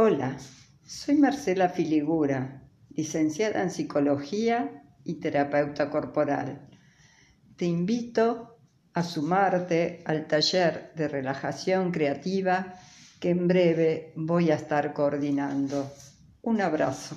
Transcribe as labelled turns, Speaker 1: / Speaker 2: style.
Speaker 1: Hola, soy Marcela Filigura, licenciada en Psicología y terapeuta corporal. Te invito a sumarte al taller de relajación creativa que en breve voy a estar coordinando. Un abrazo.